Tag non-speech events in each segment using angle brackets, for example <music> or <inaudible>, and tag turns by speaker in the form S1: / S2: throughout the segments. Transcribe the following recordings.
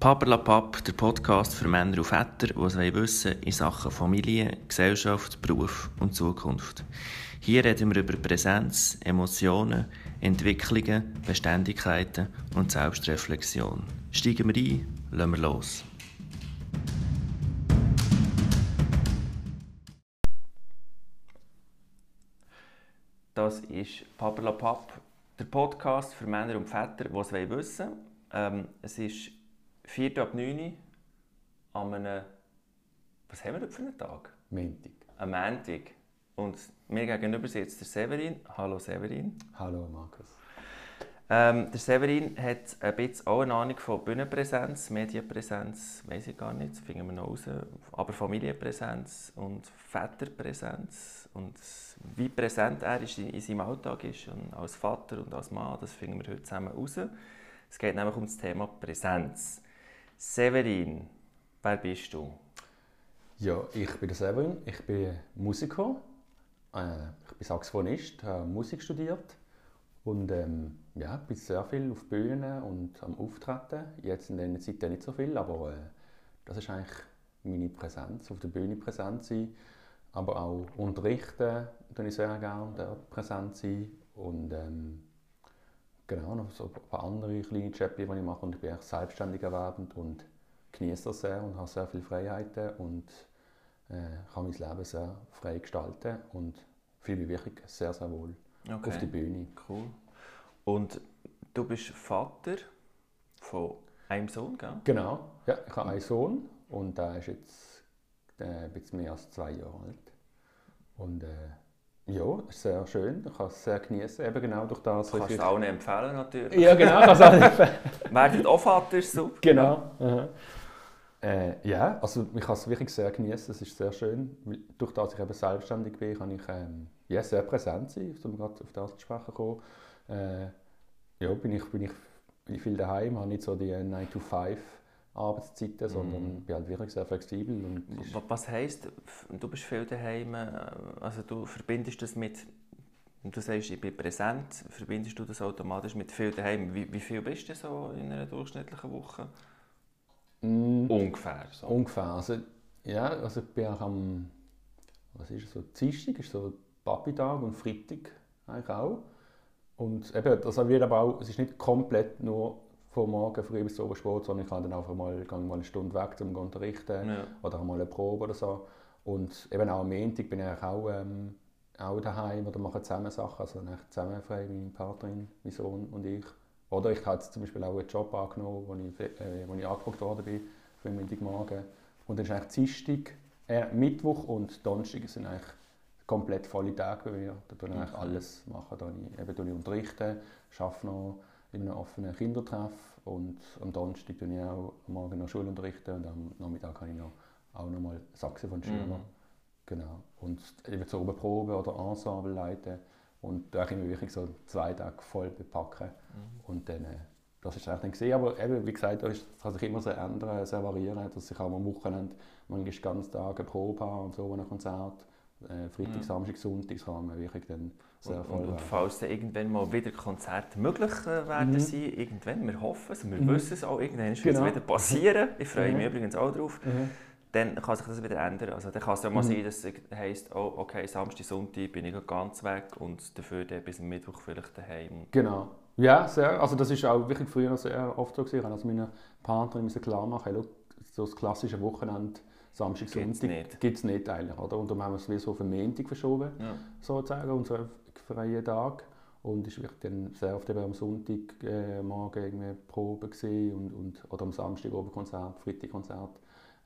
S1: Paperlapap, der Podcast für Männer und Väter, die es wissen in Sachen Familie, Gesellschaft, Beruf und Zukunft. Hier reden wir über Präsenz, Emotionen, Entwicklungen, Beständigkeiten und Selbstreflexion. Steigen wir ein, lassen wir los. Das ist Paperlapap, der Podcast für Männer und Väter, die es wissen wollen. Ähm, es ist 4 ab 9 an einem, was haben wir heute für einen Tag?
S2: Montag.
S1: Am Montag. Und mir gegenüber sitzt der Severin. Hallo Severin.
S2: Hallo Markus.
S1: Ähm, der Severin hat ein bisschen auch eine Ahnung von Bühnenpräsenz, Medienpräsenz, weiß ich gar nicht, das finden wir noch raus. Aber Familienpräsenz und Väterpräsenz und wie präsent er ist in, seinem Alltag ist und als Vater und als Mann, das finden wir heute zusammen raus. Es geht nämlich um das Thema Präsenz. Severin, wer bist du?
S2: Ja, ich bin der Severin, ich bin Musiker, äh, ich bin Saxophonist, habe Musik studiert und ähm, ja, bin sehr viel auf Bühnen und am Auftreten. Jetzt in dieser Zeit nicht so viel, aber äh, das ist eigentlich meine Präsenz, auf der Bühne präsent sein, aber auch unterrichten, tue ich sehr gerne präsent sein und ähm, Genau, noch so ein paar andere kleine Jobs, die ich mache. Und ich bin selbstständig erwerbend und genieße das sehr und habe sehr viele Freiheiten und äh, kann mein Leben sehr frei gestalten und fühle mich wirklich sehr, sehr wohl okay. auf der Bühne.
S1: Cool. Und du bist Vater von einem Sohn, gell?
S2: Genau, ja, ich habe einen Sohn und der ist jetzt äh, ein bisschen mehr als zwei Jahre alt. Und äh, ja, ist sehr schön. Ich kann es sehr genießen, eben genau durch das.
S1: Kannst du auch nicht empfehlen, natürlich.
S2: Ja, genau, kann es auch nicht empfehlen.
S1: Werden auch Vater, super.
S2: Genau. Äh, ja, also ich kann es wirklich sehr genießen. Es ist sehr schön. Durch das ich eben selbstständig bin, kann ich ähm, ja, sehr präsent sein, um gerade auf das zu sprechen kommen. Äh, ja, bin ich, bin ich viel daheim, habe nicht so die 9 to 5 Arbeitszeiten, sondern mm. bin halt wirklich sehr flexibel.
S1: Was heisst, du bist viel daheim, äh, also du verbindest das mit, du sagst, ich bin präsent, verbindest du das automatisch mit viel daheim? Wie, wie viel bist du so in einer durchschnittlichen Woche? Mm. Ungefähr. So.
S2: Ungefähr, also ja, also ich bin auch am, was ist es, so, Dienstag ist so Papi-Tag und Freitag eigentlich auch. Und eben, das wird aber auch, es ist nicht komplett nur vom Morgen früh bis zum Sport, sondern ich kann dann einfach mal, mal eine Stunde weg, um zu unterrichten ja. oder mal eine Probe oder so. Und eben auch am Montag bin ich auch, ähm, auch daheim oder mache zusammen Sachen, also zusammen frei, meine Partnerin, mein Sohn und ich. Oder ich habe jetzt zum Beispiel auch einen Job angenommen, wo ich, äh, wo ich angefragt worden bin für Montagmorgen. Und dann ist eigentlich Dienstag, äh, Mittwoch und Donnerstag sind eigentlich komplett volle Tage bei mir. Da tue ich okay. alles machen. Da ich, eben ich unterrichte, arbeite noch in einem offenen Kindertreff und am Donnerstag tue ich auch am Morgen noch Schule unterrichten und am Nachmittag kann ich noch, auch noch mal Saxophon spielen. Mhm. Genau. Und eben zur Probe oder Ensemble leiten und da kann ich mich wirklich so zwei Tage voll bepacken mhm. und dann äh, das ist eigentlich gesehen, aber eben, wie gesagt, das kann sich immer sehr ändern, sehr variieren, dass ich auch am Wochenende manchmal ganz Tage Probe habe und so, ein Konzert äh, Freitag, mhm. Samstag, Sonntag kann man wirklich dann sehr
S1: voll und, und falls dann irgendwann mal wieder Konzerte möglich äh, werden mhm. sein, irgendwann, wir hoffen es, wir mhm. wissen es auch, irgendwann wird genau. es wieder passieren, ich freue mich mhm. übrigens auch drauf, mhm. dann kann sich das wieder ändern. Also dann kann es ja mal mhm. sein, dass es heisst, oh, okay, Samstag, Sonntag bin ich ganz weg und dafür dann bis Mittwoch vielleicht daheim.
S2: Genau. Ja, sehr. Also das ist auch wirklich früher sehr oft so gewesen. Also meine Partnerin müssen klar machen, so das klassische Wochenende Samstag, Sonntag gibt es nicht eigentlich. Oder? Und darum haben wir es wie so auf den Montag verschoben, ja. sozusagen, unseren freien Tag. Und es war dann sehr oft eben am Sonntagmorgen äh, irgendwie Probe und, und, oder am Samstag oben Konzert, Freitagkonzert.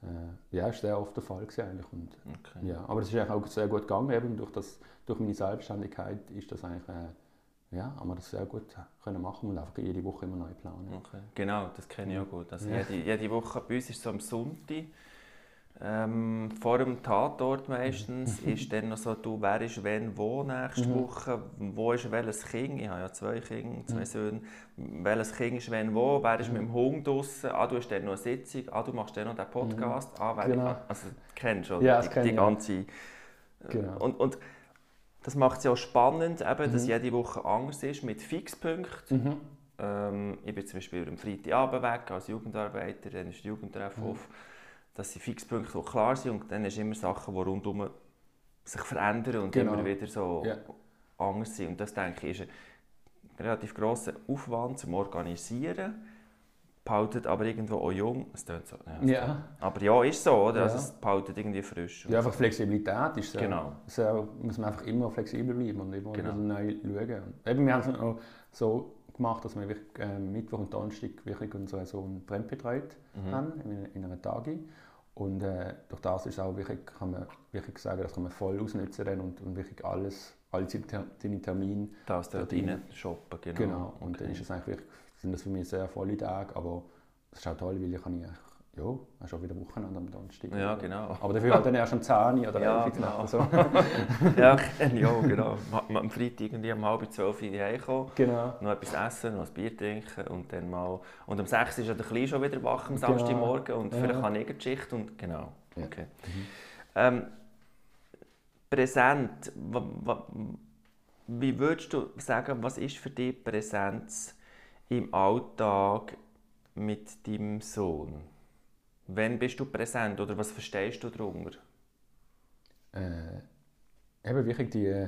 S2: Äh, ja, das war sehr oft der Fall eigentlich. Und, okay. ja, aber es ist eigentlich auch sehr gut gegangen, eben durch, das, durch meine Selbstständigkeit ist das eigentlich, äh, ja, haben wir das sehr gut können machen und einfach jede Woche immer neu planen.
S1: Okay. Genau, das kenne ich auch gut. Also ja. jede, jede Woche bei uns ist so am Sonntag ähm, vor dem Tatort meistens mhm. <laughs> ist dann noch so, du, wer ist wenn wo nächste mhm. Woche, wo ist welches Kind, ich habe ja zwei Kinder, zwei mhm. Söhne, welches Kind ist wenn wo, wer ist mit dem Hund draußen, ah, du hast dann noch eine Sitzung, ah, du machst dann noch den Podcast, mhm. ah, wer genau. also kennst du
S2: ja,
S1: die, die ganze... Äh,
S2: genau.
S1: Und, und das macht es ja auch spannend, eben, dass mhm. jede Woche anders ist, mit Fixpunkten. Mhm. Ähm, ich bin zum Beispiel am Freitagabend weg als Jugendarbeiter, dann ist der Jugendtreff
S2: Mhm.
S1: Auf. Das sind Fixpunkte, die klar sind und dann ist immer Sachen, die rundum sich verändern und
S2: Genau.
S1: immer wieder so
S2: Ja.
S1: anders sind. Und das denke ich ist ein relativ grosser Aufwand zum Organisieren, behaltet aber irgendwo auch jung. Es klingt so, ja, klingt- Aber ja, ist so, oder? Also
S2: Ja.
S1: es behaltet irgendwie frisch.
S2: Ja, einfach Flexibilität ist sehr,
S1: Genau.
S2: sehr, muss man einfach immer flexibel bleiben und immer
S1: Genau.
S2: neu schauen. Und eben, wir haben es auch so gemacht, dass wir wirklich, äh, Mittwoch und Donnerstag wirklich unseren Sohn Trend betreut
S1: Mhm.
S2: haben, in, in einer Tage. Und äh, durch das ist auch wirklich, kann man wirklich sagen, das kann man voll ausnutzen und, und wirklich alles, Ter- seine Termine.
S1: Das dort
S2: Dort
S1: rein shoppen, genau.
S2: Genau. Und
S1: Okay.
S2: dann ist es eigentlich wirklich, sind das für mich sehr volle Tage, aber es ist auch toll, weil ich kann ich eigentlich, ja, auch schon wieder Wochenende am Donnerstag.
S1: Ja, genau.
S2: Aber dafür halt dann erst am 10 oder
S1: Ja,
S2: 11 Uhr
S1: genau.
S2: so. <laughs>
S1: ja, <laughs> ja, genau. Am Freitag irgendwie um halb zwölf Uhr heimkommen,
S2: genau.
S1: noch etwas essen, noch ein Bier trinken und dann mal... Und um sechs ist ja der Kleine schon wieder wach am
S2: Genau.
S1: Samstagmorgen und
S2: Ja.
S1: vielleicht kann ich eine Geschichte und... Genau,
S2: Ja.
S1: okay. Ähm, präsent, wie würdest du sagen, was ist für dich Präsenz im Alltag mit deinem Sohn? Wann bist du präsent oder was verstehst du darunter?
S2: Äh, eben wirklich die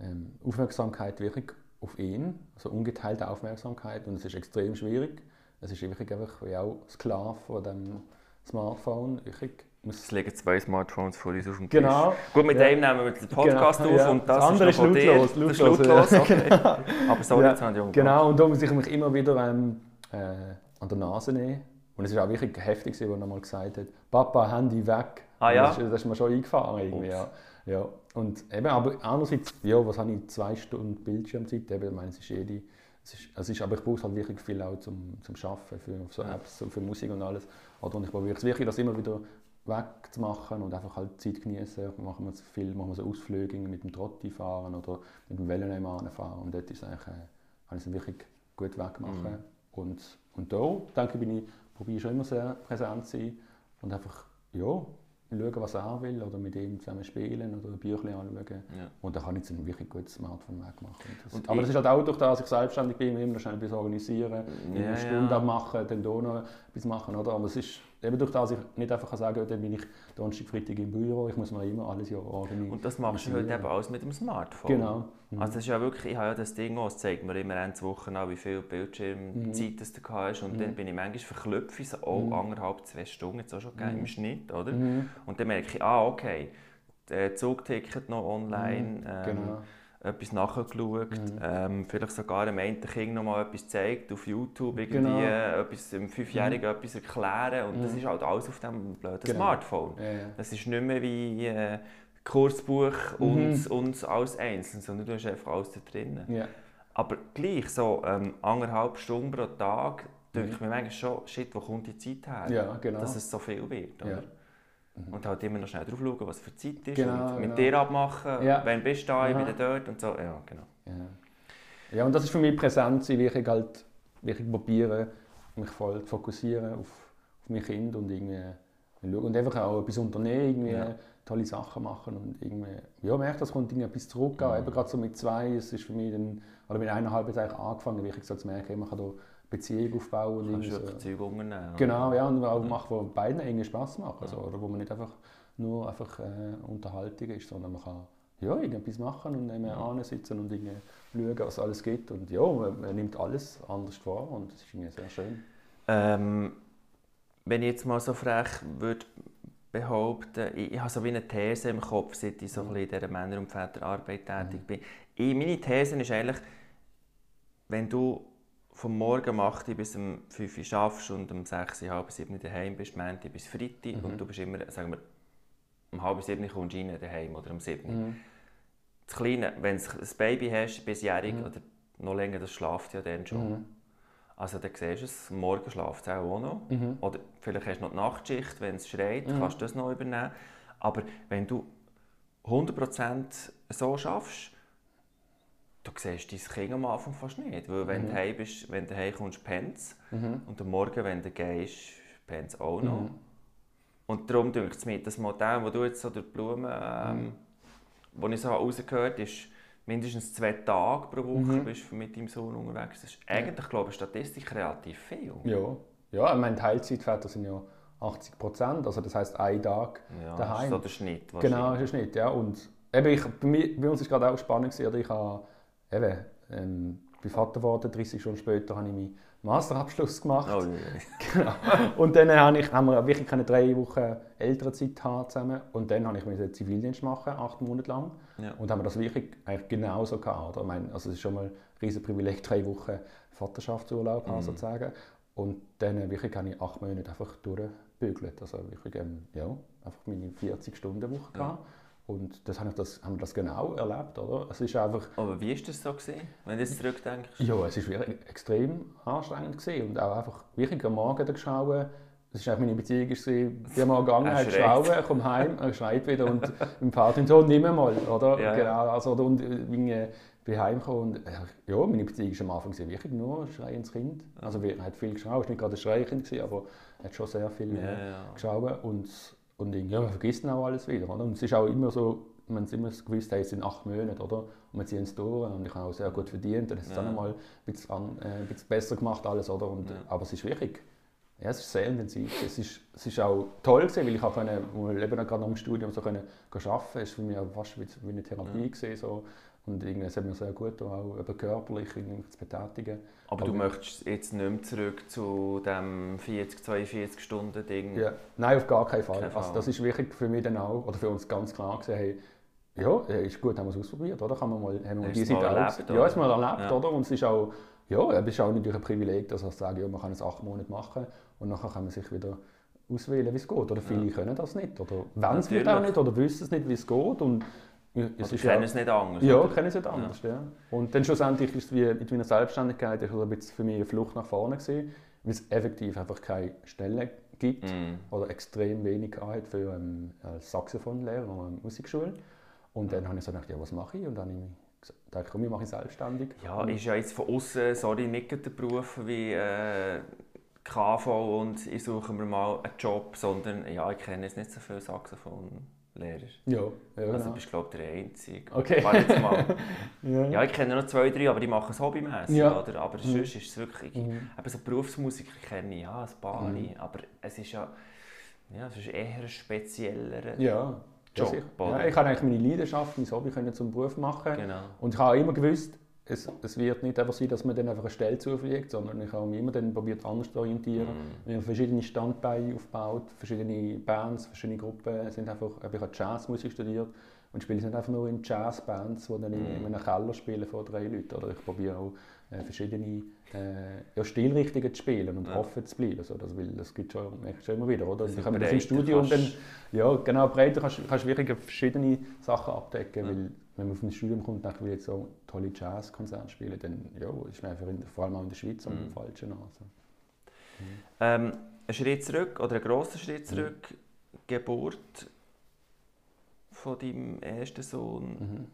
S2: ähm, Aufmerksamkeit wirklich auf ihn, also ungeteilte Aufmerksamkeit und es ist extrem schwierig. Es ist wirklich einfach wie auch Sklave von dem Smartphone. Wirklich muss
S1: Es liegen zwei Smartphones vor uns auf dem Tisch.
S2: Genau.
S1: Gut, mit
S2: Ja.
S1: dem nehmen wir den Podcast
S2: Genau,
S1: auf
S2: ja.
S1: und das,
S2: Das andere
S1: ist noch
S2: ist lautlos,
S1: Das ist
S2: lautlos,
S1: okay. <laughs> Aber sorry,
S2: Ja,
S1: jetzt habe ich umgebracht.
S2: Genau, und da muss ich mich immer wieder ähm, äh, an der Nase nehmen. Und es ist auch wirklich heftig, als er mal gesagt hat, Papa, Handy weg.
S1: Ah, ja?
S2: Das, ist- das ist mir schon eingefahren. Irgendwie, ja. Ja. Und eben, aber andererseits, ja, was habe ich, zwei Stunden Bildschirmzeit, eben, ich meine, es ist jede, es ist, es ist, aber ich brauche es halt wirklich viel auch zum, zum Arbeiten, für so. Apps, so für Musik und alles. Oder, und ich probiere es wirklich, das immer wieder wegzumachen und einfach halt Zeit genießen. Machen wir so viel, machen wir so Ausflüge mit dem Trotti fahren oder mit dem Velo nebenan fahren. Und dort ist eigentlich, äh, kann ich es wirklich gut wegmachen.
S1: Mhm.
S2: Und, und da, denke ich, bin ich, probiere ich schon immer sehr präsent zu sein und einfach, ja, schauen, was er will oder mit ihm zusammen spielen oder Bücher anschauen.
S1: Ja.
S2: Und dann kann ich ein wirklich gutes Smartphone wegmachen. Das, aber das ist halt auch durch das, dass ich selbstständig bin, immer schnell etwas organisieren,
S1: Ja,
S2: eine Stunde
S1: ja.
S2: abmachen, dann hier noch etwas machen. Oder? Aber es ist eben durch das, dass ich nicht einfach kann sagen kann, dann bin ich Donnerstag, Freitag im Büro, ich muss mir immer alles ja organisieren.
S1: Und das machst du heute eben alles mit dem Smartphone.
S2: Genau. Mhm.
S1: Also das ist ja wirklich, ich habe ja das Ding auch, es zeigt mir immer Ende Woche an, wie viel Bildschirmzeit das du hast und dann bin ich manchmal verklüpft, so, oh,
S2: Mhm.
S1: anderthalb, zwei Stunden jetzt auch schon gegeben im Schnitt, oder?
S2: Mhm.
S1: Und dann merke ich, ah, okay, der Zugticket noch online,
S2: Mhm.
S1: ähm,
S2: Genau.
S1: Etwas nachgeschaut,
S2: Mhm.
S1: ähm, vielleicht sogar einem einen Kind noch mal etwas gezeigt auf YouTube, irgendwie
S2: Genau.
S1: äh, etwas, einem Fünfjährigen etwas erklären und das
S2: Mhm.
S1: ist halt alles auf dem blöden
S2: Genau.
S1: Smartphone.
S2: Ja, ja.
S1: Das ist nicht mehr wie äh, Kursbuch
S2: Mhm.
S1: und, und alles einzeln, sondern du hast einfach alles da drin.
S2: Ja.
S1: Aber gleich, so ähm, anderthalb Stunden pro Tag, denke
S2: Mhm.
S1: ich mir manchmal schon, shit, wo kommt die Zeit her?
S2: Genau.
S1: Dass es so viel wird. Oder?
S2: Mhm.
S1: Und halt immer noch schnell drauf schauen, was für Zeit ist
S2: Genau,
S1: und mit
S2: genau.
S1: dir abmachen,
S2: Ja.
S1: wann bist du da, ich bin dort und so. Ja, genau.
S2: Ja. ja, und das ist für mich präsent sein, wirklich halt wirklich probieren, mich voll zu fokussieren auf, auf mein Kind und irgendwie und einfach auch etwas unternehmen, irgendwie
S1: Ja.
S2: tolle Sachen machen und irgendwie, ja, merke, das kommt irgendwie etwas zurück, auch
S1: Mhm.
S2: eben gerade so mit zwei, es ist für mich dann, oder mit eineinhalb jetzt eigentlich angefangen, wirklich so zu merken, man kann da Beziehung aufbauen und
S1: Du wirklich Zeug unternehmen.
S2: Genau, ja, und auch
S1: Mhm.
S2: machen, wo beiden irgendwie Spaß machen, so, oder wo man nicht einfach nur einfach äh, Unterhaltung ist, sondern man kann ja, irgendetwas machen und eben
S1: Ja.
S2: sitzen und irgendwie schauen, was es alles gibt. Und ja, man, man nimmt alles anders vor und das ist irgendwie sehr schön.
S1: Ähm, wenn ich jetzt mal so frech würde behaupten, ich, ich habe so wie eine These im Kopf, seit ich so ein
S2: Mhm.
S1: bisschen in dieser Männer- und Väterarbeit tätig bin. Ich, meine These ist eigentlich, wenn du vom Morgen um 8 Uhr bis um 5 Uhr schaffst und um 6 Uhr, halb 7 Uhr daheim bist, Montag bis Freitag
S2: Mhm.
S1: und du bist immer, sagen wir, um halb 7 Uhr kommst du rein daheim oder um 7 Uhr.
S2: Mhm.
S1: Das Kleine, wenn du ein Baby hast, bisjährig
S2: Mhm.
S1: oder noch länger, das schlaft ja dann schon.
S2: Mhm.
S1: Also dann siehst du es, morgen schlaft es auch noch.
S2: Mhm.
S1: Oder vielleicht hast du noch die Nachtschicht, wenn es schreit,
S2: Mhm.
S1: kannst du das noch übernehmen. Aber wenn du 100% so schaffst, du siehst dein Kind am Anfang fast nicht. Weil wenn
S2: Mhm.
S1: du heim bist, wenn du heim kommst, pennt
S2: Mhm.
S1: Und am Morgen, wenn du gehst, pennt es auch noch.
S2: Mhm.
S1: Und darum denke ich mir, das Modell, das du jetzt so durch die Blumen, ähm,
S2: Mhm.
S1: ich so rausgehört ist mindestens zwei Tage pro Woche
S2: Mhm.
S1: bist du mit deinem Sohn unterwegs. Das ist eigentlich, glaube ich, statistisch relativ viel.
S2: Ja, ja ich meine, Teilzeitväter sind ja 80 Prozent, also das heißt ein Tag
S1: Ja,
S2: daheim.
S1: das ist so der Schnitt
S2: Genau,
S1: wahrscheinlich.
S2: ist es nicht, ja. Und eben, ich, bei, mir, bei uns war gerade auch spannend, gewesen, oder? ich habe, eben, ähm, bin Vater geworden, 30 Stunden später habe ich meinen Masterabschluss gemacht.
S1: Oh.
S2: Genau. Und dann habe, ich, haben wir wirklich keine drei Wochen Elternzeit haben zusammen. Und dann habe ich einen Zivildienst machen, acht Monate lang.
S1: Ja.
S2: Und haben wir das wirklich eigentlich genauso gehabt. Oder? Ich meine, also es ist schon mal ein riesen Privileg, drei Wochen Vaterschaftsurlaub
S1: Mhm.
S2: sozusagen. Und dann wirklich habe ich acht Monate einfach durchgebügelt. Also wirklich, ähm, ja, einfach meine 40-Stunden-Woche
S1: Ja.
S2: Und das, habe ich das, haben wir das genau erlebt, oder? Es ist einfach,
S1: Aber wie war das so, gewesen, wenn du jetzt zurückdenkst?
S2: ja, es war wirklich extrem anstrengend gewesen. und auch einfach wirklich am Morgen geschaut. Das war meine Beziehung, ich bin mal gegangen,
S1: schreit.
S2: geschaut, komme heim, er schreit wieder und im Vater so, nimm mal, oder?
S1: Ja.
S2: Genau, also, und äh, bin, äh, bin heimgekommen und äh, ja, meine Beziehung war am Anfang wirklich nur Schrei ins Kind. Also wir- er hat viel geschaut, es war nicht gerade ein Schreikind, aber er hat schon sehr viel
S1: Ja,
S2: äh,
S1: ja.
S2: geschaut und, und irgendwie, man vergisst dann auch alles wieder. Oder? Und es ist auch immer so, man immer gewusst, hey, es sind acht Monate, oder? Und wir ziehen es durch und ich habe auch sehr gut verdient und es ist
S1: Ja.
S2: dann einmal ein bisschen, an, äh, ein bisschen besser gemacht alles, oder? Und,
S1: Ja.
S2: Aber es ist wirklich, ja, es ist sehr intensiv. Es ist, es ist auch toll gewesen, weil ich auch können, mal eben gerade nach dem Studium so können, arbeiten konnte. Es war für mich fast wie, wie eine Therapie
S1: Ja.
S2: gewesen, so. Und irgendwie, es hat mir sehr gut auch eben körperlich irgendwie zu betätigen.
S1: Aber du
S2: Aber-
S1: möchtest jetzt nicht mehr zurück zu dem 40, 42 Stunden Ding.
S2: Ja, nein, auf gar keinen Fall.
S1: Kein
S2: Also
S1: Fall.
S2: das ist wirklich für mich dann auch, oder für uns ganz klar gesehen, hey, ja, ist gut, haben wir es ausprobiert, oder? Kann man mal, haben wir diese
S1: du
S2: Seite
S1: erlebt?
S2: Ja, es mal erlebt,
S1: Ja.
S2: oder? Und es ist auch, ja, es ist auch natürlich ein Privileg, dass wir sagen, ja, man kann es acht Monate machen und nachher kann man sich wieder auswählen, wie es geht. Oder viele können das nicht, oder wollen es vielleicht auch nicht, oder wissen es nicht, wie es geht. Und ja, es
S1: Oder
S2: ist
S1: kennen
S2: ja,
S1: es nicht anders.
S2: ja,
S1: oder?
S2: kennen es anders, ja. Und dann schlussendlich ist es wie mit meiner Selbstständigkeit ein bisschen für mich eine Flucht nach vorne gewesen, weil es effektiv einfach keine Stelle gibt
S1: Mm.
S2: oder extrem wenig gehabt für ähm, als Saxophonlehrer an einer Musikschule. Und dann habe ich so gedacht, ja, was mache ich? Und dann habe ich gesagt, gedacht, komm, ich mache ich selbstständig.
S1: Ja, ist ja jetzt von außen, sorry, nicht der Beruf wie äh, KV und ich suche mir mal einen Job, sondern ja, ich kenne jetzt nicht so viele Saxophonlehrer.
S2: ja, ja,
S1: Also
S2: genau.
S1: du bist glaube ich der Einzige.
S2: Okay.
S1: Jetzt mal. <laughs>
S2: ja.
S1: Ja, ich kenne noch zwei, drei, aber die machen es hobbymäßig,
S2: Ja.
S1: oder? Aber
S2: Mhm.
S1: sonst ist es wirklich...
S2: Mhm.
S1: Eben so Berufsmusiker kenne ich, ja, ein paar,
S2: Mhm.
S1: aber es ist ja... Ja, es ist eher ein spezieller
S2: ja.
S1: Job,
S2: sicher.
S1: oder?
S2: ja, ich habe eigentlich meine Leidenschaft, mein Hobby können zum Beruf machen.
S1: Genau.
S2: Und ich habe immer gewusst, es, es wird nicht einfach sein, dass man dann einfach eine Stelle zufliegt, sondern ich habe mich immer dann probiert, anders zu orientieren.
S1: Mhm.
S2: Wir haben verschiedene Standbeine aufgebaut, verschiedene Bands, verschiedene Gruppen. Es Sind einfach, ich habe Jazzmusik studiert und spiele nicht einfach nur in Jazzbands, die dann in,
S1: Mhm.
S2: in einem Keller spielen vor drei Leuten. Oder ich probiere auch äh, verschiedene äh, ja, Stilrichtungen zu spielen und
S1: Ja.
S2: offen zu bleiben. Also das, weil das gibt schon, ich schon immer wieder. Oder?
S1: Also
S2: ich habe das im
S1: breiter
S2: Studium dann, ja genau, breiter kannst du wirklich verschiedene Sachen abdecken,
S1: Ja.
S2: weil wenn man auf ein Studium kommt und will jetzt so tolle Jazzkonzerte spielen, dann ja, ist man einfach in, vor allem auch in der Schweiz am
S1: Mhm.
S2: falschen also.
S1: Ähm, ein Schritt zurück, oder ein grosser Schritt
S2: Mhm.
S1: zurück, Geburt von deinem ersten Sohn.
S2: Mhm.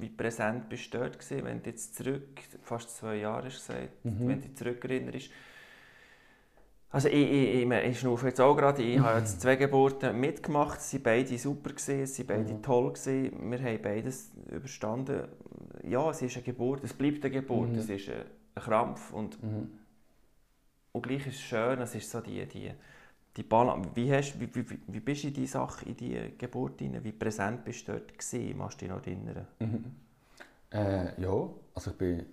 S1: Wie präsent bist du dort gewesen, wenn du jetzt zurück, fast zwei Jahre hast gesagt,
S2: Mhm.
S1: wenn du dich zurückerinnerst? Also ich, ich, ich, ich schnaufe jetzt auch gerade, ich habe jetzt zwei Geburten mitgemacht, sie waren beide super, gewesen, sie waren beide
S2: Mhm.
S1: toll, gewesen. wir haben beides überstanden. Ja, es ist eine Geburt, es bleibt eine Geburt,
S2: Mhm.
S1: es ist ein, Krampf und,
S2: Mhm.
S1: und gleich ist es schön, es ist so die, die, die Balance. Wie, hast, wie, wie, wie bist du in die Sache, in die Geburt hinein? Wie präsent bist du dort gewesen? Machst du dich noch erinnern?
S2: Mhm. Äh, ja, also ich bin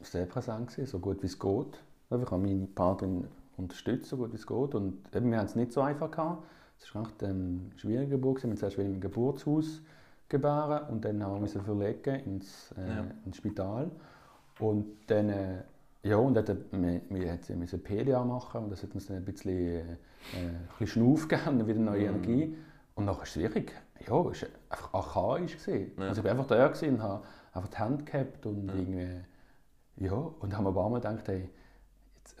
S2: sehr präsent gewesen, so gut wie es geht. Ich habe meine Partnerin unterstützt, so gut es geht. Und eben, wir haben es nicht so einfach gehabt. Es war echt ähm, Geburt. gewesen. Wir mussten zuerst im Geburtshaus gebären und dann haben wir müssen verlegen ins, äh,
S1: Ja.
S2: ins Spital. Und dann, äh, ja, und dann, wir, wir mussten PDA machen und das hat uns dann ein bisschen, äh, ein bisschen Schnauf gegeben, wieder neue
S1: Mhm.
S2: Energie. Und nachher war es wirklich, ja, es war einfach archaisch. Gewesen.
S1: Ja.
S2: Also ich war einfach da und habe einfach die Hand gehabt und
S1: Ja.
S2: irgendwie, ja, und haben ein paar Mal gedacht, hey,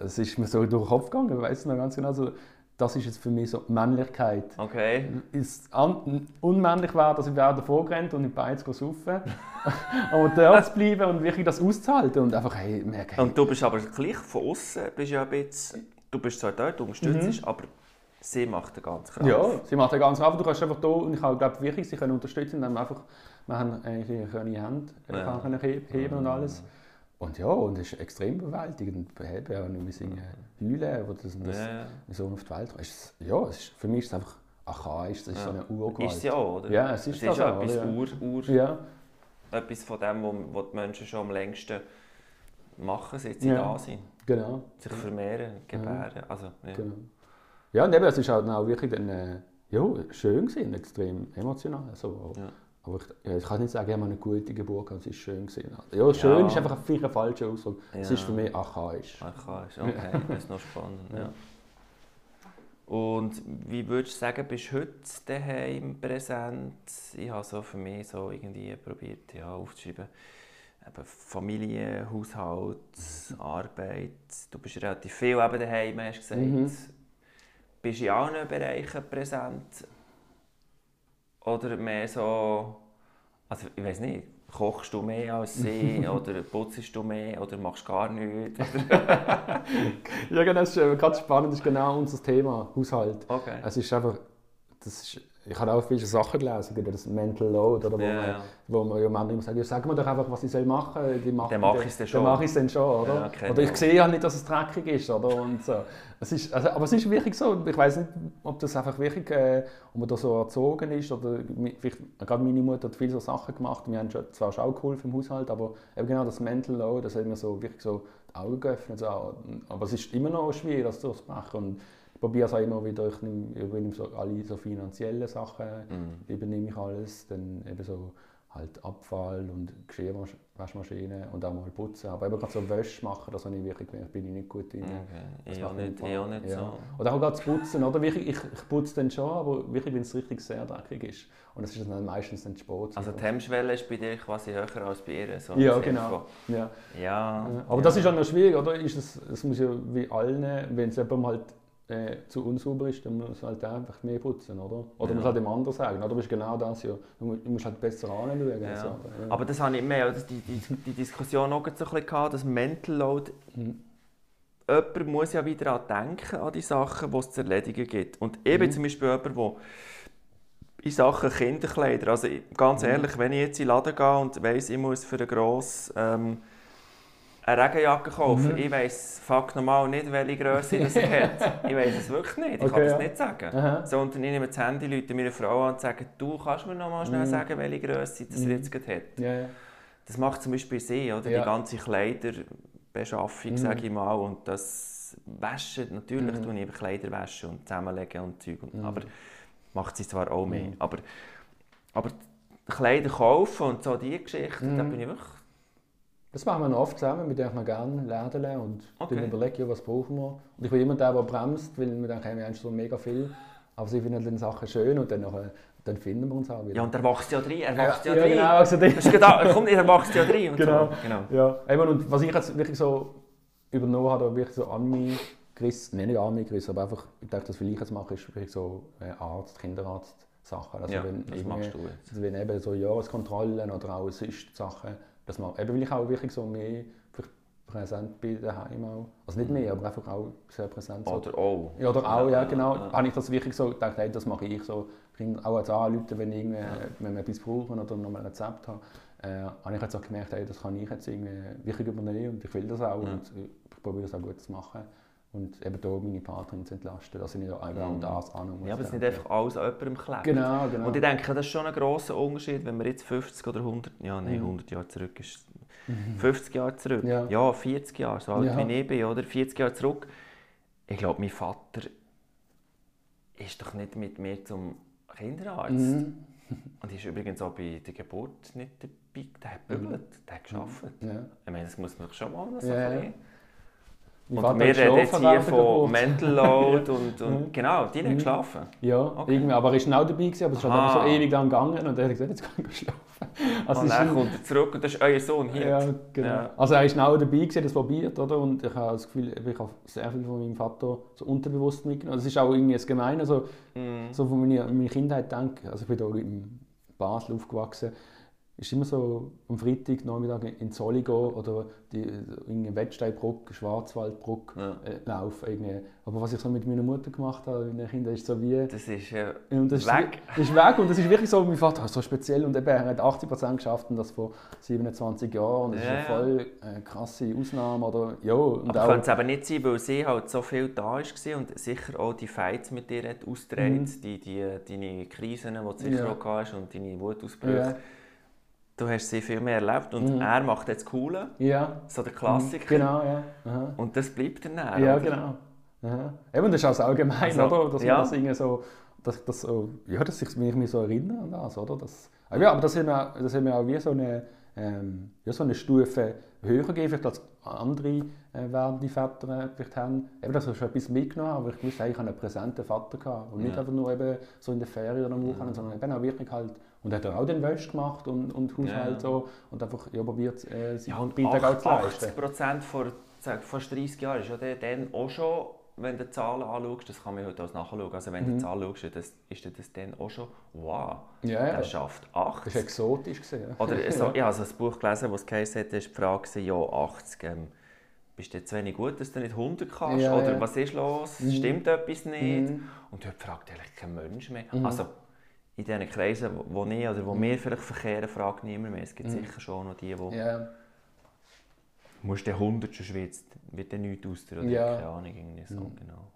S2: es ist mir so durch den Kopf gegangen, ich weiß noch ganz genau, so, das ist jetzt für mich so Männlichkeit.
S1: Okay.
S2: Ist an, unmännlich war, dass ich wäre davor gerannt und in Beiz saufen. <laughs> Aber dort zu bleiben und wirklich das auszuhalten und einfach, hey, merke, hey,
S1: Und du bist aber gleich von außen, bist ja ein bisschen, du bist zwar dort, du unterstützt,
S2: Mhm.
S1: aber sie macht den ganzen Kraft.
S2: Ja, sie macht den ganzen Kraft. Du kannst einfach da, und ich glaube wirklich, sie können unterstützen, indem wir einfach, wir haben eigentlich ihre Hände
S1: Ja.
S2: heben und alles. Und ja, und es ist extrem bewältigend. Eben, ja, wir singen heulen, wo das, das
S1: Ja, ja.
S2: so auf die Welt ist- Ja, es ist, für mich ist es einfach archaisch, das ist so eine Urgewalt.
S1: Ist sie auch, oder?
S2: Ja, es ist
S1: es ist
S2: das
S1: ja
S2: auch,
S1: etwas,
S2: oder?
S1: Ur, Ur,
S2: Ja,
S1: etwas von dem, was wo die Menschen schon am längsten machen, seit sie
S2: Ja.
S1: da sind.
S2: genau.
S1: Sich vermehren, gebären. Also, ja.
S2: genau. Ja, und eben, es ist halt auch wirklich dann, äh, ja, schön gewesen, extrem emotional. So.
S1: Ja.
S2: Aber ich, ja, ich kann nicht sagen, ich habe eine gute Geburt gehabt, es ist schön gewesen. Ja, schön
S1: Ja.
S2: ist einfach ein, ein falscher Ausdruck. Es
S1: Ja.
S2: ist für mich archaisch.
S1: Archaisch, okay, <laughs> das ist noch spannend.
S2: Ja.
S1: Und wie würdest du sagen, bist du heute daheim präsent? Ich habe so für mich so irgendwie probiert ja, aufzuschreiben, eben Familie, Haushalt, Arbeit. Du bist relativ viel eben daheim, hast du gesagt.
S2: Mhm.
S1: Bist du in allen Bereichen präsent? Oder mehr so, also ich weiß nicht, kochst du mehr als sie <laughs> oder putzt du mehr oder machst gar nichts? <laughs> <laughs>
S2: Ja, genau, das ist äh, ganz spannend, das ist genau unser Thema, Haushalt.
S1: Okay.
S2: Es ist einfach, das ist, ich habe auch viele Sachen gelesen, über das Mental Load, oder, wo,
S1: Ja,
S2: man,
S1: ja.
S2: wo man ja Männer immer sagen, ja, sag mir doch einfach, was ich soll machen soll.
S1: Dann mach
S2: dann-
S1: ich's dann schon.
S2: mache ich es dann schon, oder?
S1: Ja,
S2: oder
S1: ich
S2: ich sehe ja nicht, dass es dreckig ist, oder? Und so. es ist, also, aber es ist wirklich so, ich weiß nicht, ob das einfach wirklich, äh, ob man da so erzogen ist, oder gerade meine Mutter hat viele so Sachen gemacht, wir haben schon, zwar schon auch geholfen im Haushalt, aber eben genau das Mental Load, das hat mir so wirklich so die Augen geöffnet. So. Aber es ist immer noch schwierig, das durchzumachen. Und ich probiere es auch immer wieder, ich nehme, ich übernehme so alle so finanzielle Sachen,
S1: Mhm.
S2: übernehme ich alles, dann eben so halt Abfall und Geschirrwaschmaschine und auch mal putzen. Aber eben gerade so Wäsche machen, das habe ich wirklich gemerkt, bin ich nicht gut drin.
S1: Okay.
S2: Das
S1: Ich auch nicht, ich auch nicht
S2: Ja.
S1: so.
S2: Oder auch gerade zu putzen, oder? Wirklich, ich, ich putze dann schon, aber wirklich, wenn es richtig sehr dreckig ist. Und das ist dann meistens dann Sport.
S1: Also die Hemmschwelle ist bei dir quasi höher als bei ihr. So
S2: Ja, genau. Ja.
S1: Ja.
S2: Aber
S1: ja.
S2: das ist auch noch schwierig, oder? Ist es, es muss ja wie allen, wenn es jemandem halt äh, zu unsauber ist, dann muss halt einfach mehr putzen, oder? Oder
S1: Ja.
S2: muss halt dem anderen sagen, oder? Das ist genau das ja. Du musst, du musst halt besser anschauen.
S1: Ja.
S2: So, ja.
S1: Aber das habe ich mehr, die, die, die Diskussion auch so ein bisschen gehabt, das Mental Load.
S2: Mhm.
S1: Jemand muss ja wieder daran denken, an die Sachen, die es zu erledigen gibt. Und ich bin
S2: Mhm.
S1: zum Beispiel jemand, der in Sachen Kinderkleider, also ganz
S2: Mhm.
S1: ehrlich, wenn ich jetzt in den Laden gehe und weiss, ich muss für einen Gross ähm, eine Regenjacke kaufen,
S2: Mhm.
S1: ich weiss fuck normal nicht, welche Größe das <laughs> hat. Ich weiss es wirklich nicht, ich kann
S2: Okay,
S1: das
S2: ja.
S1: nicht sagen.
S2: Aha.
S1: Sondern ich nehme das Handy, Leute meine Frau an und sage, du kannst mir noch mal schnell
S2: Mhm.
S1: sagen, welche Größe das
S2: Mhm.
S1: er jetzt gerade hat.
S2: Ja, ja.
S1: Das macht zum Beispiel sie, oder? Die ganze Kleiderbeschaffung,
S2: Mhm.
S1: sage ich mal, und das Waschen, natürlich
S2: Mhm.
S1: tue ich Kleider waschen und zusammenlegen und Zeug,
S2: Mhm.
S1: aber macht sie zwar auch mehr,
S2: Mhm.
S1: aber, aber Kleider kaufen und so die Geschichten, da
S2: Mhm.
S1: bin ich wirklich,
S2: Das machen wir oft zusammen, wir dürfen gerne lernen und
S1: Okay.
S2: dann überlegen, was brauchen wir. Und ich bin immer der, der bremst, weil wir denken, wir haben schon mega viel. Aber sie finden dann Sachen schön und dann, nachher, dann finden wir uns auch wieder.
S1: ja und er wächst ja drin, er wächst ja,
S2: ja,
S1: drin.
S2: genau. Also
S1: ist genau, er kommt, er wächst ja drin
S2: Genau.
S1: so. Genau.
S2: Ja, eben, und was ich jetzt wirklich so übernommen habe, wirklich so an mich gerissen, nein, nicht an mich gerissen, aber einfach, ich dachte, das will ich jetzt machen, ist wirklich so äh, Arzt, Kinderarzt-Sachen. Also
S1: ja,
S2: wenn
S1: das
S2: irgendwie-
S1: machst du jetzt.
S2: Also wenn eben so Jahreskontrollen oder auch sonst Sachen, dass man, eben weil ich auch wirklich so mehr präsent bin daheim auch. Also nicht mehr, aber einfach auch sehr präsent. So.
S1: Oder auch.
S2: Ja, oder auch, ja, genau.
S1: Ja.
S2: Habe ich das wirklich so gedacht, hey, das mache ich so. Kinder auch als anrufen, wenn, irgendwie, wenn wir etwas brauchen oder noch mal ein Rezept haben. Äh, habe ich jetzt auch gemerkt, hey, das kann ich jetzt irgendwie wirklich übernehmen und ich will das auch
S1: Ja.
S2: und ich probiere das auch gut zu machen. Und eben hier meine Partnerin zu entlasten, dass ich nicht einfach
S1: Mhm.
S2: um das an muss.
S1: Ja, aber es ist nicht einfach alles an jemandem klebt.
S2: Genau, genau.
S1: Und ich denke, das ist schon ein grosser Unterschied, wenn man jetzt 50 oder 100, ja nein,
S2: Mhm.
S1: 100 Jahre zurück ist, 50 Jahre zurück,
S2: Ja.
S1: ja, 40 Jahre, so alt
S2: Ja.
S1: wie ich bin, oder 40 Jahre zurück. Ich glaube, mein Vater ist doch nicht mit mir zum Kinderarzt.
S2: Mhm. <laughs>
S1: Und ist übrigens auch bei der Geburt nicht dabei. Der hat bügelt, der hat gearbeitet.
S2: Ja.
S1: Ich meine, das muss man schon mal so
S2: Ja,
S1: ein Und wir reden jetzt hier von. Mental <laughs> Load und, und
S2: Mhm.
S1: genau, die haben
S2: Mhm.
S1: geschlafen.
S2: Ja,
S1: Okay.
S2: irgendwie, aber er ist auch dabei gewesen, aber es ist halt
S1: Aha.
S2: einfach so ewig lang gegangen und er hat gesagt, jetzt kann ich schlafen. Also
S1: und
S2: es
S1: dann
S2: ein-
S1: kommt er zurück und das ist euer Sohn hier.
S2: Ja, genau.
S1: Ja.
S2: Also er ist auch dabei gewesen, das probiert, oder? Und ich habe das Gefühl, ich habe sehr viel von meinem Vater so unterbewusst mitgenommen. Das ist auch irgendwie das Gemeine, also,
S1: Mhm.
S2: so von meiner, meiner Kindheit denke. Also ich bin hier in Basel aufgewachsen. Ist immer so am Freitag Nachmittag in Zolligo oder die in Wettsteinbrücke, Schwarzwaldbrücke
S1: Ja.
S2: äh, laufen. Irgendwie. Aber was ich so mit meiner Mutter gemacht habe, mit den Kindern, ist so wie...
S1: Das ist ja
S2: Und das
S1: weg.
S2: Ist, ist weg und das ist wirklich so, mein Vater ist so speziell und eben, er hat 80% geschafft und das vor 27 Jahren und das
S1: Ja,
S2: ist
S1: ja.
S2: eine voll äh, krasse Ausnahme oder ja und
S1: Aber könnte es eben nicht sein, weil sie halt so viel da war und sicher auch die Fights mit dir hat ausgetragen, die, die, deine Krisen, die du sicher
S2: Mhm. Ja.
S1: auch hast und deine Wutausbrüche.
S2: ja,
S1: Du hast sie viel mehr erlebt und
S2: Mhm.
S1: er macht jetzt das Coole,
S2: ja,
S1: so der Klassiker.
S2: genau, ja, aha.
S1: Und das bleibt dann auch,
S2: ja
S1: oder?
S2: genau. Aha. Eben, das ist auch das allgemein,
S1: Also,
S2: oder? Dass
S1: ja.
S2: man das irgendwie so, dass, dass ja, dass ich mich so erinnere an das, oder? Das, aber ja, aber das haben wir, auch- das haben wir auch wie so eine, ähm, ja, so eine Stufe höher gegeben, vielleicht als andere äh, werdende Väter äh, vielleicht haben. Eben, dass ich schon etwas mitgenommen habe, aber ich wusste, ich habe einen präsenten Vater gehabt. Und nicht
S1: Ja.
S2: einfach nur eben so in der Ferien oder am Wochenende, sondern eben auch wirklich halt, und hat dann auch den Wäsch gemacht und, und Haushalt
S1: Ja.
S2: so und einfach ja, probiert, äh, seinen
S1: Ja, und
S2: Beitrag auch zu
S1: 80
S2: leisten.
S1: Prozent vor sag, fast 30 Jahren ist ja der dann auch schon, wenn du die Zahlen anschaust, das kann man heute alles nachschauen, also wenn du
S2: Mhm.
S1: die Zahlen schaust, das, ist das dann auch schon, wow,
S2: Ja, ja.
S1: der schafft
S2: Das
S1: 80.
S2: war exotisch. Gewesen, ja.
S1: Oder so, <laughs> ich habe also ein Buch gelesen, das geheißen hat, war die Frage, ja 80, ähm, bist du jetzt wenig gut, dass du nicht 100 kannst?
S2: Ja,
S1: Oder
S2: ja.
S1: was ist los?
S2: Mhm.
S1: Stimmt etwas nicht?
S2: Mhm.
S1: Und dort fragt eigentlich kein Mensch mehr.
S2: Mhm.
S1: Also in diesen Kreisen, wo, ich oder wo wir vielleicht verkehren, fragt niemand mehr. Es gibt
S2: Mhm.
S1: sicher schon noch die, die
S2: Ja,
S1: musst du 100 schon schwitzt, wird dann nichts aus dir oder
S2: Ja.
S1: keine Ahnung, irgendwie so,
S2: Mhm.
S1: genau.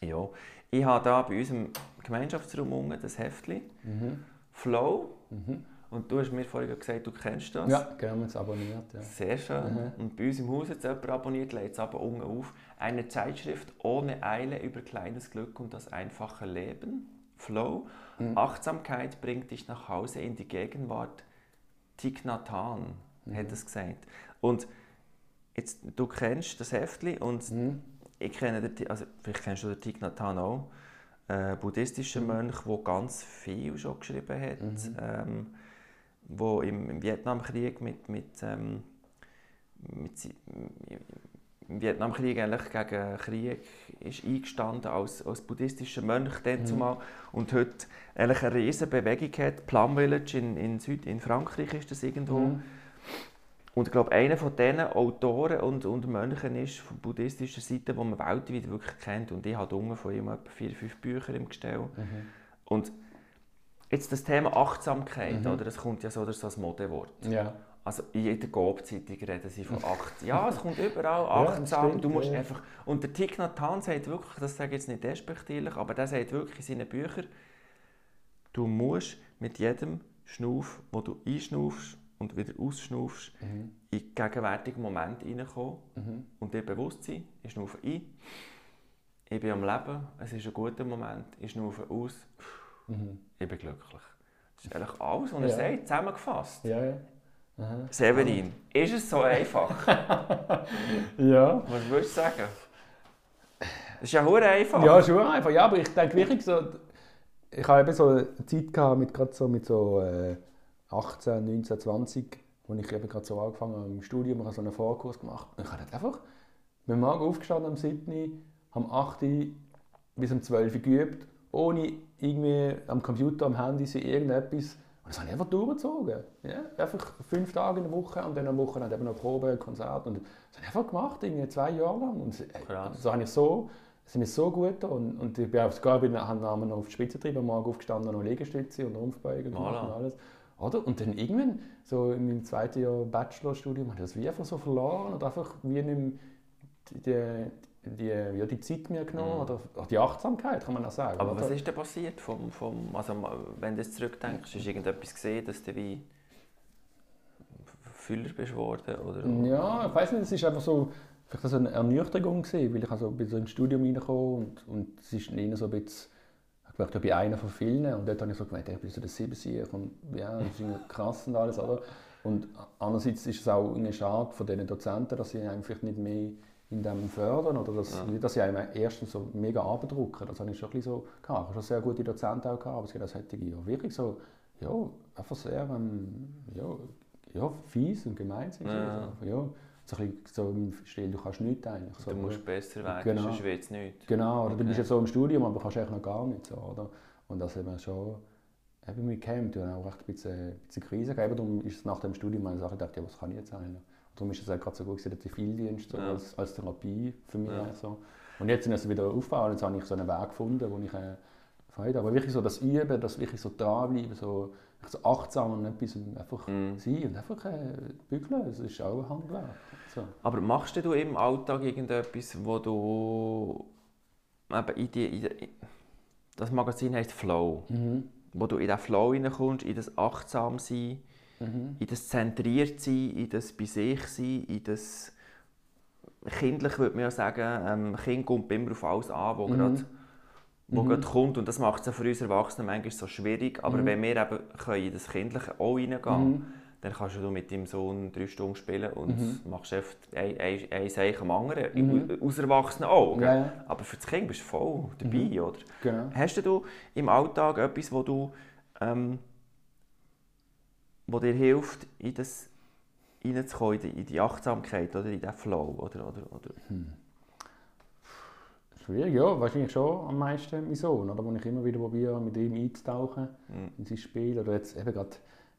S1: Ja, ich habe da bei unserem Gemeinschaftsraum unten das Heftchen,
S2: mhm.
S1: Flow,
S2: Mhm.
S1: und du hast mir vorhin gesagt, du kennst das.
S2: ja genau, wir es abonniert. Ja.
S1: Sehr schön.
S2: Mhm.
S1: Und bei uns im Haus hat es jemand abonniert, lädt es aber unten auf. Eine Zeitschrift ohne Eile über kleines Glück und das einfache Leben. Flow.
S2: Mhm.
S1: Achtsamkeit bringt dich nach Hause in die Gegenwart. Thich Nhat Hanh
S2: Mhm.
S1: hat es gesagt. Und jetzt, du kennst das Heftchen und
S2: Mhm.
S1: ich kenne den, also vielleicht kennst du den Thich Nhat Hanh auch. Äh, buddhistischer
S2: Mhm.
S1: Mönch, der ganz viel schon geschrieben hat.
S2: Mhm.
S1: Ähm, wo im, im Vietnamkrieg mit, mit, ähm, mit im Vietnamkrieg eigentlich gegen Krieg ist eingestanden als, als buddhistischer Mönch
S2: Mhm.
S1: zumal und heute eigentlich eine riesige Bewegung hat. Plum Village in, in, Süd, in Frankreich ist das irgendwo.
S2: Mhm.
S1: Und ich glaube, einer von diesen Autoren und, und Mönchen ist von buddhistischer Seite, die man weltweit wirklich kennt. Und ich habe unten von ihm etwa vier, fünf Bücher im Gestell.
S2: Mhm.
S1: Und jetzt das Thema Achtsamkeit,
S2: Mhm.
S1: oder? Das kommt ja so oder so als Modewort.
S2: Ja.
S1: Also in jeder Coop-Zeitung reden sie von <laughs> acht. Ja, es kommt überall
S2: Ja,
S1: achtsam.
S2: stimmt,
S1: du musst
S2: ja.
S1: einfach. Und der Thich Nhat Hanh sagt wirklich, das sage ich jetzt nicht despektierlich, aber der sagt wirklich in seinen Büchern, du musst mit jedem Schnuff, wo du einschnaufst und wieder ausschnaufst,
S2: Mhm.
S1: in den gegenwärtigen Moment hineinkommen
S2: Mhm.
S1: und dir bewusst sein, ich schnaufe ein, ich bin am Leben, es ist ein guter Moment, ich schnaufe aus,
S2: Mhm.
S1: ich bin glücklich. Das ist eigentlich alles, was er
S2: Ja.
S1: sagt, zusammengefasst.
S2: Ja, ja. Aha.
S1: Severin, ist es so einfach? <laughs>
S2: Ja.
S1: Was würdest du sagen? Das ist ja hure einfach.
S2: Ja, schon einfach. Ja, aber ich denke wirklich so, ich habe eben so eine Zeit gehabt mit gerade so mit so äh, 18, 19, 20, wo ich eben gerade so angefangen habe im Studium, ich habe so einen Vorkurs gemacht. Und ich habe einfach, bin morgen aufgestanden am 7., am 8. bis um 12 Uhr geübt, ohne irgendwie am Computer, am Handy so irgendetwas. Und das habe ich einfach durchgezogen. Ja? Einfach fünf Tage in der Woche und dann am Wochenende eben noch Probe, Konzert. Und das habe ich einfach gemacht, irgendwie zwei Jahre lang. Und äh, so habe ich so, es ist so gut und, und ich bin auch sogar bin, haben noch auf die Spitze getrieben, am Morgen aufgestanden, noch Liegestütze und Rumpfbeugen gemacht
S1: Voilà.
S2: und alles. Oder? Und dann irgendwann, so in meinem zweiten Jahr Bachelorstudium, habe ich das wie einfach so verloren oder einfach wie nicht mehr die, die, ja, die Zeit mehr genommen
S1: Mhm.
S2: oder auch die Achtsamkeit, kann man auch sagen.
S1: Aber
S2: oder?
S1: was ist denn passiert? Vom, vom, also, wenn du jetzt zurückdenkst, hast du irgendetwas gesehen, dass du wie Füller bist geworden? Oder?
S2: Ja, ich weiß nicht, es ist einfach so, vielleicht so eine Ernüchterung gewesen, weil ich also bin so ins Studium reingekommen und, und es ist eher so ein bisschen, ich glaube, ich bin einer von vielen und dort habe ich so gemeint, ich bin so der Siebensieg und ja, das ist krass und alles, oder? Und andererseits ist es auch irgendwie schade von diesen Dozenten, dass sie einem vielleicht nicht mehr in dem fördern oder dass,
S1: Ja.
S2: dass sie einem erstens so mega abdrucken. Das habe ich schon ein bisschen so gehabt. Ich habe schon sehr gute Dozenten auch gehabt, aber es gibt auch solche, ja wirklich so, ja, einfach sehr, ähm, ja, ja, fies und gemein sind.
S1: Ja.
S2: Also, ja, so ein so im Stil, du kannst nichts eigentlich. So,
S1: Du musst besser werden,
S2: Genau.
S1: sonst wird es nichts.
S2: Genau, oder du
S1: Okay.
S2: bist jetzt so im Studium, aber kannst eigentlich noch gar nicht so, oder? Und das haben wir schon, eben mit Camp dann auch echt ein bisschen, ein bisschen Krise gegeben. Darum ist es nach dem Studium eine Sache, gedacht, ja, was kann ich jetzt eigentlich? Darum ist es auch gerade so gut, der Zivildienst so
S1: Ja.
S2: als, als Therapie für mich.
S1: Ja.
S2: So. Und jetzt sind wir wieder aufgebaut und jetzt habe ich so einen Weg gefunden, wo ich äh, Freude habe. Aber wirklich so das Üben, das wirklich so dranbleiben, so, so achtsam und etwas einfach
S1: Mhm.
S2: sein und einfach äh, bügeln, das ist auch ein Handwerk. So.
S1: Aber machst du im Alltag irgendetwas, wo du eben in die, in die, das Magazin heißt Flow,
S2: Mhm.
S1: wo du in diesen Flow hineinkommst, in das achtsam sein,
S2: Mhm.
S1: in das zentriert sein, in das bei sich sein, in das kindlich würde man ja sagen, ähm, Kind kommt immer auf alles an, wo
S2: Mhm.
S1: gerade wo
S2: Mhm.
S1: gerade kommt und das macht es ja für uns Erwachsene manchmal so schwierig, aber
S2: Mhm.
S1: wenn wir eben können in das Kindliche auch reingehen
S2: Mhm.
S1: dann kannst du mit deinem Sohn drei Stunden spielen und
S2: Mhm.
S1: machst einfach ein, ein, ein Seich am anderen,
S2: Mhm.
S1: aus erwachsenen Augen.
S2: Ja, ja.
S1: Aber für das Kind bist du voll dabei,
S2: Mhm.
S1: oder?
S2: Genau.
S1: Hast du im Alltag etwas, wo du ähm, wo dir hilft, in das reinzukommen, in die, Achtsamkeit oder in diesen Flow? Oder, oder, oder?
S2: Schwierig, ja, wahrscheinlich schon am meisten mein Sohn, oder? wo ich immer wieder probiere, mit ihm einzutauchen
S1: Mhm.
S2: in sein Spiel. Oder jetzt eben gerade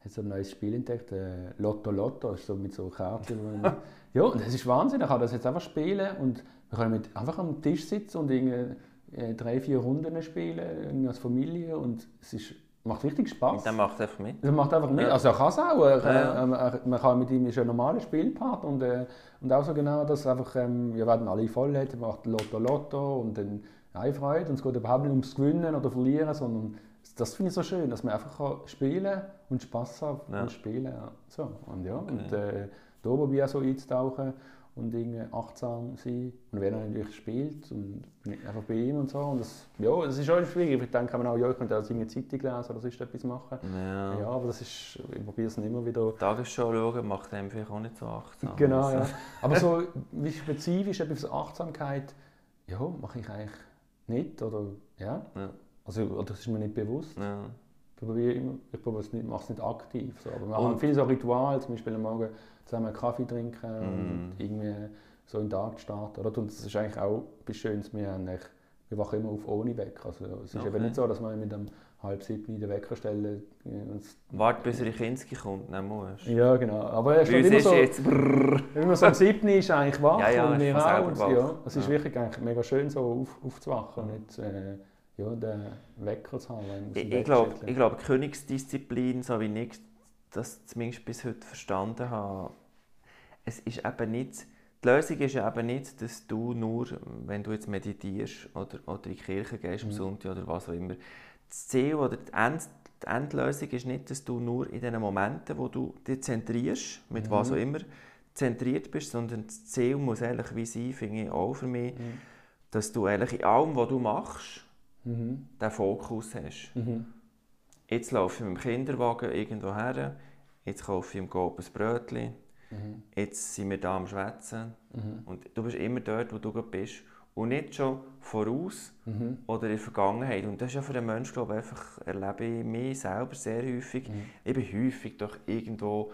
S2: hat so ein neues Spiel entdeckt, äh, Lotto Lotto, ist so mit so Karten. man- <laughs> ja, das ist Wahnsinn, ich kann das jetzt einfach spielen und wir können mit, einfach am Tisch sitzen und irgendwie, äh, drei, vier Runden spielen, irgendwie als Familie und es ist, macht richtig Spaß.
S1: Und dann macht einfach mit.
S2: Er macht einfach mit.
S1: Ja.
S2: Also er kann es auch. Er,
S1: Ja.
S2: er, man kann mit ihm ist ein normaler Spielpartner und, äh, und auch so genau, dass einfach, ähm, wir werden alle voll hat, er macht Lotto Lotto und dann eine Freude und es geht überhaupt nicht ums Gewinnen oder Verlieren, sondern das finde ich so schön, dass man einfach kann spielen und Spaß hat
S1: Ja.
S2: und spielen. So, und ja,
S1: Okay.
S2: und äh, da probiere ich so einzutauchen und irgendwie achtsam sein. Und wenn er natürlich spielt und einfach bei ihm und so. Und das, ja, das ist schon schwierig. Ich denke man auch, ja, ich könnte auch eine Zeitung lesen oder sonst etwas machen.
S1: Ja.
S2: Ja, aber das ist, ich probiere es nicht immer wieder.
S1: Tagesschau schauen macht einem vielleicht auch nicht so achtsam.
S2: Genau,
S1: Also,
S2: ja. <laughs> Aber so wie spezifisch etwas Achtsamkeit, ja, mache ich eigentlich nicht. Oder, ja.
S1: Ja.
S2: Also, das ist mir nicht bewusst.
S1: Ja.
S2: Ich probiere immer, ich probiere es nicht, mache es nicht aktiv. So. Aber wir
S1: Und-
S2: haben viele so Rituale, zum Beispiel am Morgen zusammen Kaffee trinken
S1: Mm.
S2: und irgendwie so in den Tag starten. Oder? Und das ist eigentlich auch etwas Schönes. Wir, haben wir wachen immer auf ohne Wecker. Also, es ist
S1: Okay.
S2: eben nicht so, dass wir mit einem halb sieben den Wecker stellen. äh,
S1: Warte, bis er in Kinski kommt, dann musst.
S2: Ja, genau. Aber er
S1: uns
S2: immer
S1: ist
S2: so,
S1: jetzt... Brrr.
S2: immer so am 7. ist eigentlich wach
S1: Ja, ja,
S2: und
S1: ist
S2: wir auch. Und, ja, es ist
S1: Ja.
S2: wirklich eigentlich mega schön, so auf, aufzuwachen und nicht äh, ja, den Wecker zu haben. wenn man
S1: Ich, ich glaube, ich glaube, Königsdisziplin, so wie ich das zumindest bis heute verstanden habe, es ist eben nicht, die Lösung ist eben nicht, dass du nur, wenn du jetzt meditierst oder, oder in die Kirche gehst am
S2: Mhm.
S1: Sonntag oder was auch immer, das Ziel oder die, End, die Endlösung ist nicht, dass du nur in den Momenten, wo du dich zentrierst, mit
S2: Mhm.
S1: was auch immer, zentriert bist, sondern das Ziel muss eigentlich wie sein, finde ich auch für mich,
S2: Mhm.
S1: dass du eigentlich in allem, was du machst,
S2: Mhm.
S1: den Fokus hast.
S2: Mhm.
S1: Jetzt laufe ich mit dem Kinderwagen irgendwo her, jetzt kaufe ich ihm Coop ein Brötchen,
S2: Mhm.
S1: jetzt sind wir da am Schwätzen.
S2: Mhm.
S1: Und du bist immer dort, wo du gerade bist. Und nicht schon voraus
S2: Mhm.
S1: oder in der Vergangenheit. Und das ist ja für den Menschen, glaube ich, einfach, erlebe ich mich selber sehr häufig.
S2: Mhm.
S1: Ich bin häufig doch irgendwo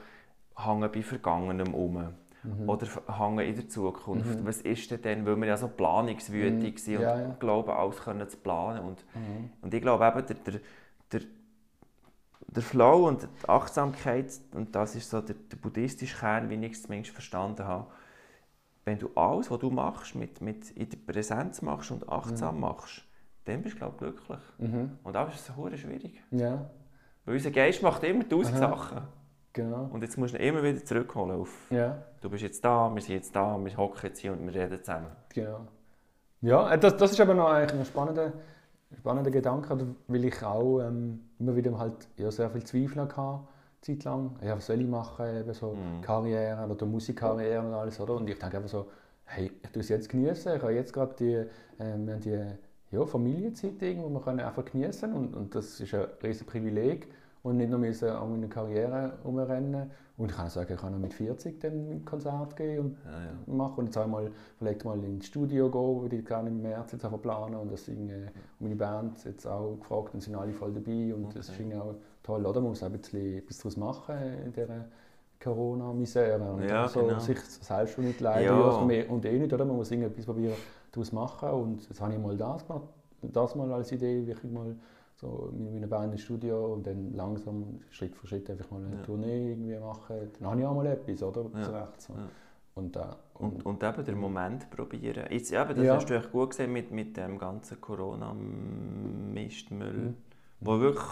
S1: hängen bei Vergangenem um.
S2: Mhm.
S1: Oder hängen in der Zukunft.
S2: Mhm.
S1: Was ist denn dann, weil wir ja so planungswütig
S2: Mhm.
S1: sind und
S2: Ja, ja.
S1: glauben, alles können zu planen. Und
S2: Mhm.
S1: und ich glaube eben, der, der, der, der Flow und die Achtsamkeit, und das ist so der, der buddhistische Kern, wie ich es zumindest verstanden habe, wenn du alles, was du machst, mit, mit in der Präsenz machst und achtsam machst, dann bist du, glaube ich, glücklich.
S2: Mhm.
S1: Und das ist so schwierig.
S2: Ja,
S1: Weil unser Geist macht immer tausend. Sachen.
S2: genau.
S1: Und jetzt musst du ihn immer wieder zurückholen auf,
S2: Ja,
S1: du bist jetzt da, wir sind jetzt da, wir hocken jetzt hier und wir reden zusammen.
S2: genau. Ja, äh, das, das ist aber noch eigentlich ein spannender, spannender Gedanke, weil ich auch ähm, immer wieder halt ja, sehr viel Zweifel hatte, Zeit lang. Ja, was soll ich machen, eben so
S1: Mhm.
S2: Karriere oder Musikkarriere und alles, oder? Und ich denke einfach so, hey, ich tue es jetzt genießen. Ich habe jetzt gerade die, ähm, die ja, Familienzeit, die wir einfach genießen und, und das ist ein riesiges Privileg und nicht nur müssen an meiner Karriere umrennen. Und ich kann auch sagen, ich kann noch mit 40 dann ein Konzert gehen und
S1: Ja, ja.
S2: machen und jetzt einmal vielleicht mal ins Studio gehen, würde ich gerne im März jetzt einfach planen und das irgendwie, und meine Band jetzt auch gefragt und sind alle voll dabei und das ist
S1: Okay.
S2: auch toll, oder? Man muss auch ein bisschen etwas daraus machen in dieser Corona-Misere und
S1: Ja,
S2: so
S1: genau.
S2: sich selbst schon nicht leiden
S1: Ja.
S2: mehr und eh nicht, oder? Man muss irgendetwas probieren daraus machen und jetzt habe ich mal das gemacht, das mal als Idee, wirklich mal so mit meiner Band ins Studio und dann langsam, Schritt für Schritt einfach mal eine
S1: Ja.
S2: Tournee irgendwie machen. Dann habe ich auch mal etwas, oder?
S1: Ja.
S2: Zurecht, so.
S1: Ja.
S2: Und, äh,
S1: Und, und eben den Moment probieren. Jetzt, eben, das
S2: Ja.
S1: hast du echt gut gesehen mit, mit dem ganzen Corona-Mistmüll,
S2: Mhm.
S1: wo wirklich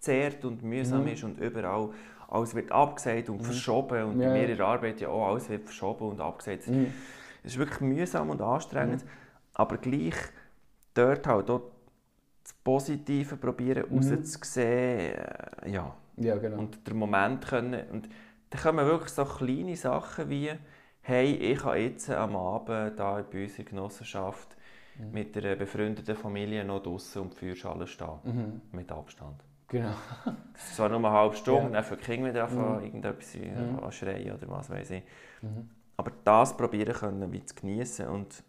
S1: zehrt und mühsam
S2: Mhm.
S1: ist und überall alles wird abgesagt und
S2: Mhm.
S1: verschoben und
S2: Ja,
S1: bei mir in der Arbeit ja auch alles wird verschoben und abgesagt.
S2: Mhm.
S1: Es ist wirklich mühsam und anstrengend, aber gleich dort halt auch das Positive probieren
S2: Mhm.
S1: rauszusehen, äh, ja,
S2: Ja, genau.
S1: und den Moment können. Und dann kommen wirklich so kleine Sachen wie, hey, ich kann jetzt am Abend da bei uns in der Genossenschaft
S2: Mhm.
S1: mit einer befreundeten Familie noch draußen um die Feuerschale stehen,
S2: Mhm.
S1: mit Abstand.
S2: Genau.
S1: Es zwar nur eine halbe Stunde,
S2: Ja.
S1: dann für die Kinder wieder anfangen,
S2: Mhm.
S1: irgendetwas
S2: Mhm.
S1: schreien oder was weiß ich.
S2: Mhm.
S1: Aber das probieren können, wie zu genießen und,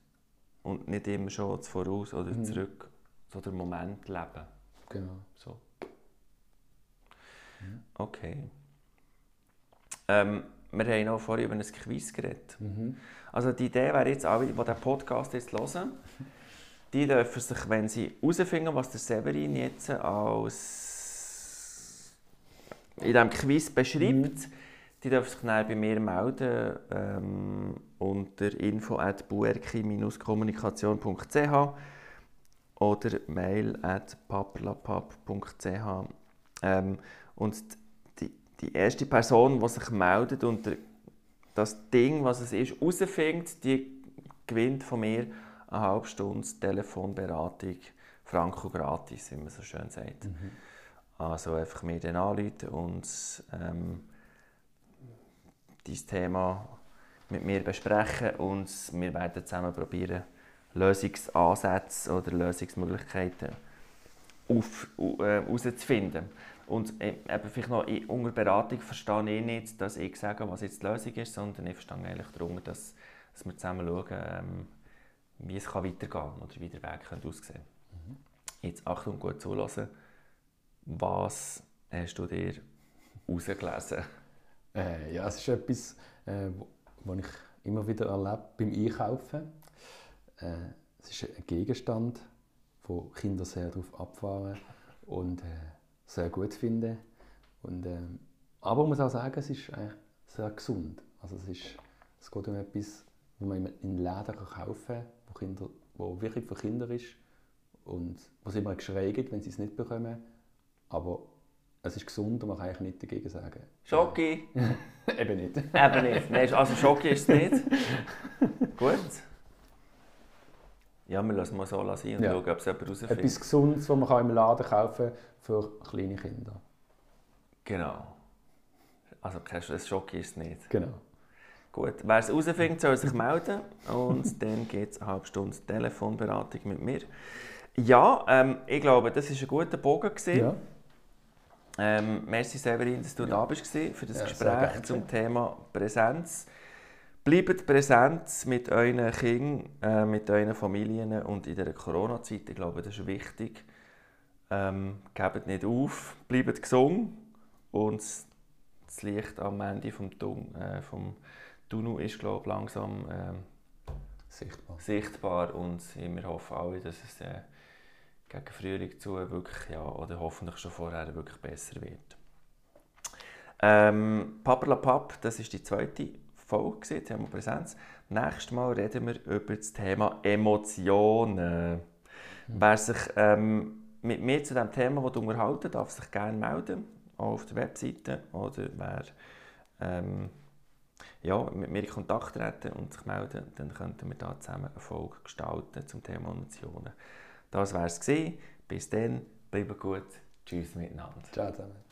S1: und nicht immer schon voraus oder
S2: Mhm.
S1: zurück, so den Moment leben.
S2: genau.
S1: So.
S2: Mhm.
S1: Okay. Ähm, wir haben auch vorhin über ein Quiz geredet.
S2: Mhm.
S1: Also die Idee wäre jetzt alle, die diesen Podcast jetzt hören, die dürfen sich, wenn sie herausfinden, was der Severin jetzt als in diesem Quiz beschreibt, die dürfen sich dann bei mir melden ähm, unter info at kommunikationsch oder mail at paperlapap.ch ähm, und die, die erste Person, die sich meldet und das Ding, was es ist, herausfindet, die gewinnt von mir eine halbe Stunde Telefonberatung, Franco gratis, wie man so schön sagt.
S2: Mhm.
S1: Also einfach mir dann anrufen und ähm, dieses Thema mit mir besprechen und wir werden zusammen probieren, Lösungsansätze oder Lösungsmöglichkeiten auf, äh, herauszufinden. Und äh, eben vielleicht noch in, unter Beratung verstehe ich nicht, dass ich sage, was jetzt die Lösung ist, sondern ich verstehe eigentlich darunter, dass, dass wir zusammen schauen, ähm, wie es kann weitergehen kann oder wie der Weg könnte aussehen
S2: Mhm.
S1: Jetzt Achtung, gut zulassen. Was hast du dir herausgelesen?
S2: Äh, ja, es ist etwas, äh, wo ich immer wieder erlebe beim Einkaufen. Äh, es ist ein Gegenstand, wo Kinder sehr darauf abfahren und äh, sehr gut finden. Und, ähm, aber man muss auch sagen, es ist eigentlich sehr gesund. Also es, ist, es geht um etwas, was man in Läden kaufen kann, wo, Kinder, wo wirklich für Kinder ist und wo es immer Geschrei gibt, wenn sie es nicht bekommen. Aber es ist gesund und man kann eigentlich nichts dagegen sagen.
S1: Schoki? <laughs>
S2: Eben nicht.
S1: Eben nicht. Nein, also Schoki ist es nicht. <laughs> Gut. Ja, wir lassen mal so sein und
S2: Ja.
S1: schauen, ob es jemand herausfindet.
S2: Etwas Gesundes, das man im Laden kaufen kann für kleine Kinder.
S1: Genau. Also kein Schoki ist es nicht.
S2: Genau.
S1: Gut, wer es herausfindet, soll sich melden und <laughs> dann gibt es eine halbe Stunde Telefonberatung mit mir. Ja, ähm, ich glaube, das war ein guter Bogen.
S2: Ja.
S1: Ähm, merci Severin, dass du
S2: Ja.
S1: da bist gewesen, für das
S2: Ja,
S1: Gespräch zum Thema Präsenz. Bleibt präsent mit euren Kindern, äh, mit euren Familien und in der Corona-Zeit. Ich glaube, das ist wichtig. Ähm, gebt nicht auf, bleibt gesund und das Licht am Ende vom, Tun äh, vom Tunnel ist glaube ich, langsam ähm,
S2: Sichtbar.
S1: sichtbar und wir hoffen alle, dass es äh, gegen Frühling zu wirklich, ja, oder hoffentlich schon vorher wirklich besser wird. Ähm, Paperlapap, das ist die zweite Folge, gewesen, Thema Präsenz. Nächstes Mal reden wir über das Thema Emotionen. Wer sich ähm, mit mir zu diesem Thema unterhalten darf sich gerne melden, auch auf der Webseite. Oder wer ähm, ja, mit mir in Kontakt treten und sich melden, dann könnten wir da zusammen eine Folge gestalten zum Thema Emotionen. Das war es. Bis dann, bleibt gut. Tschüss miteinander.
S2: Ciao zusammen.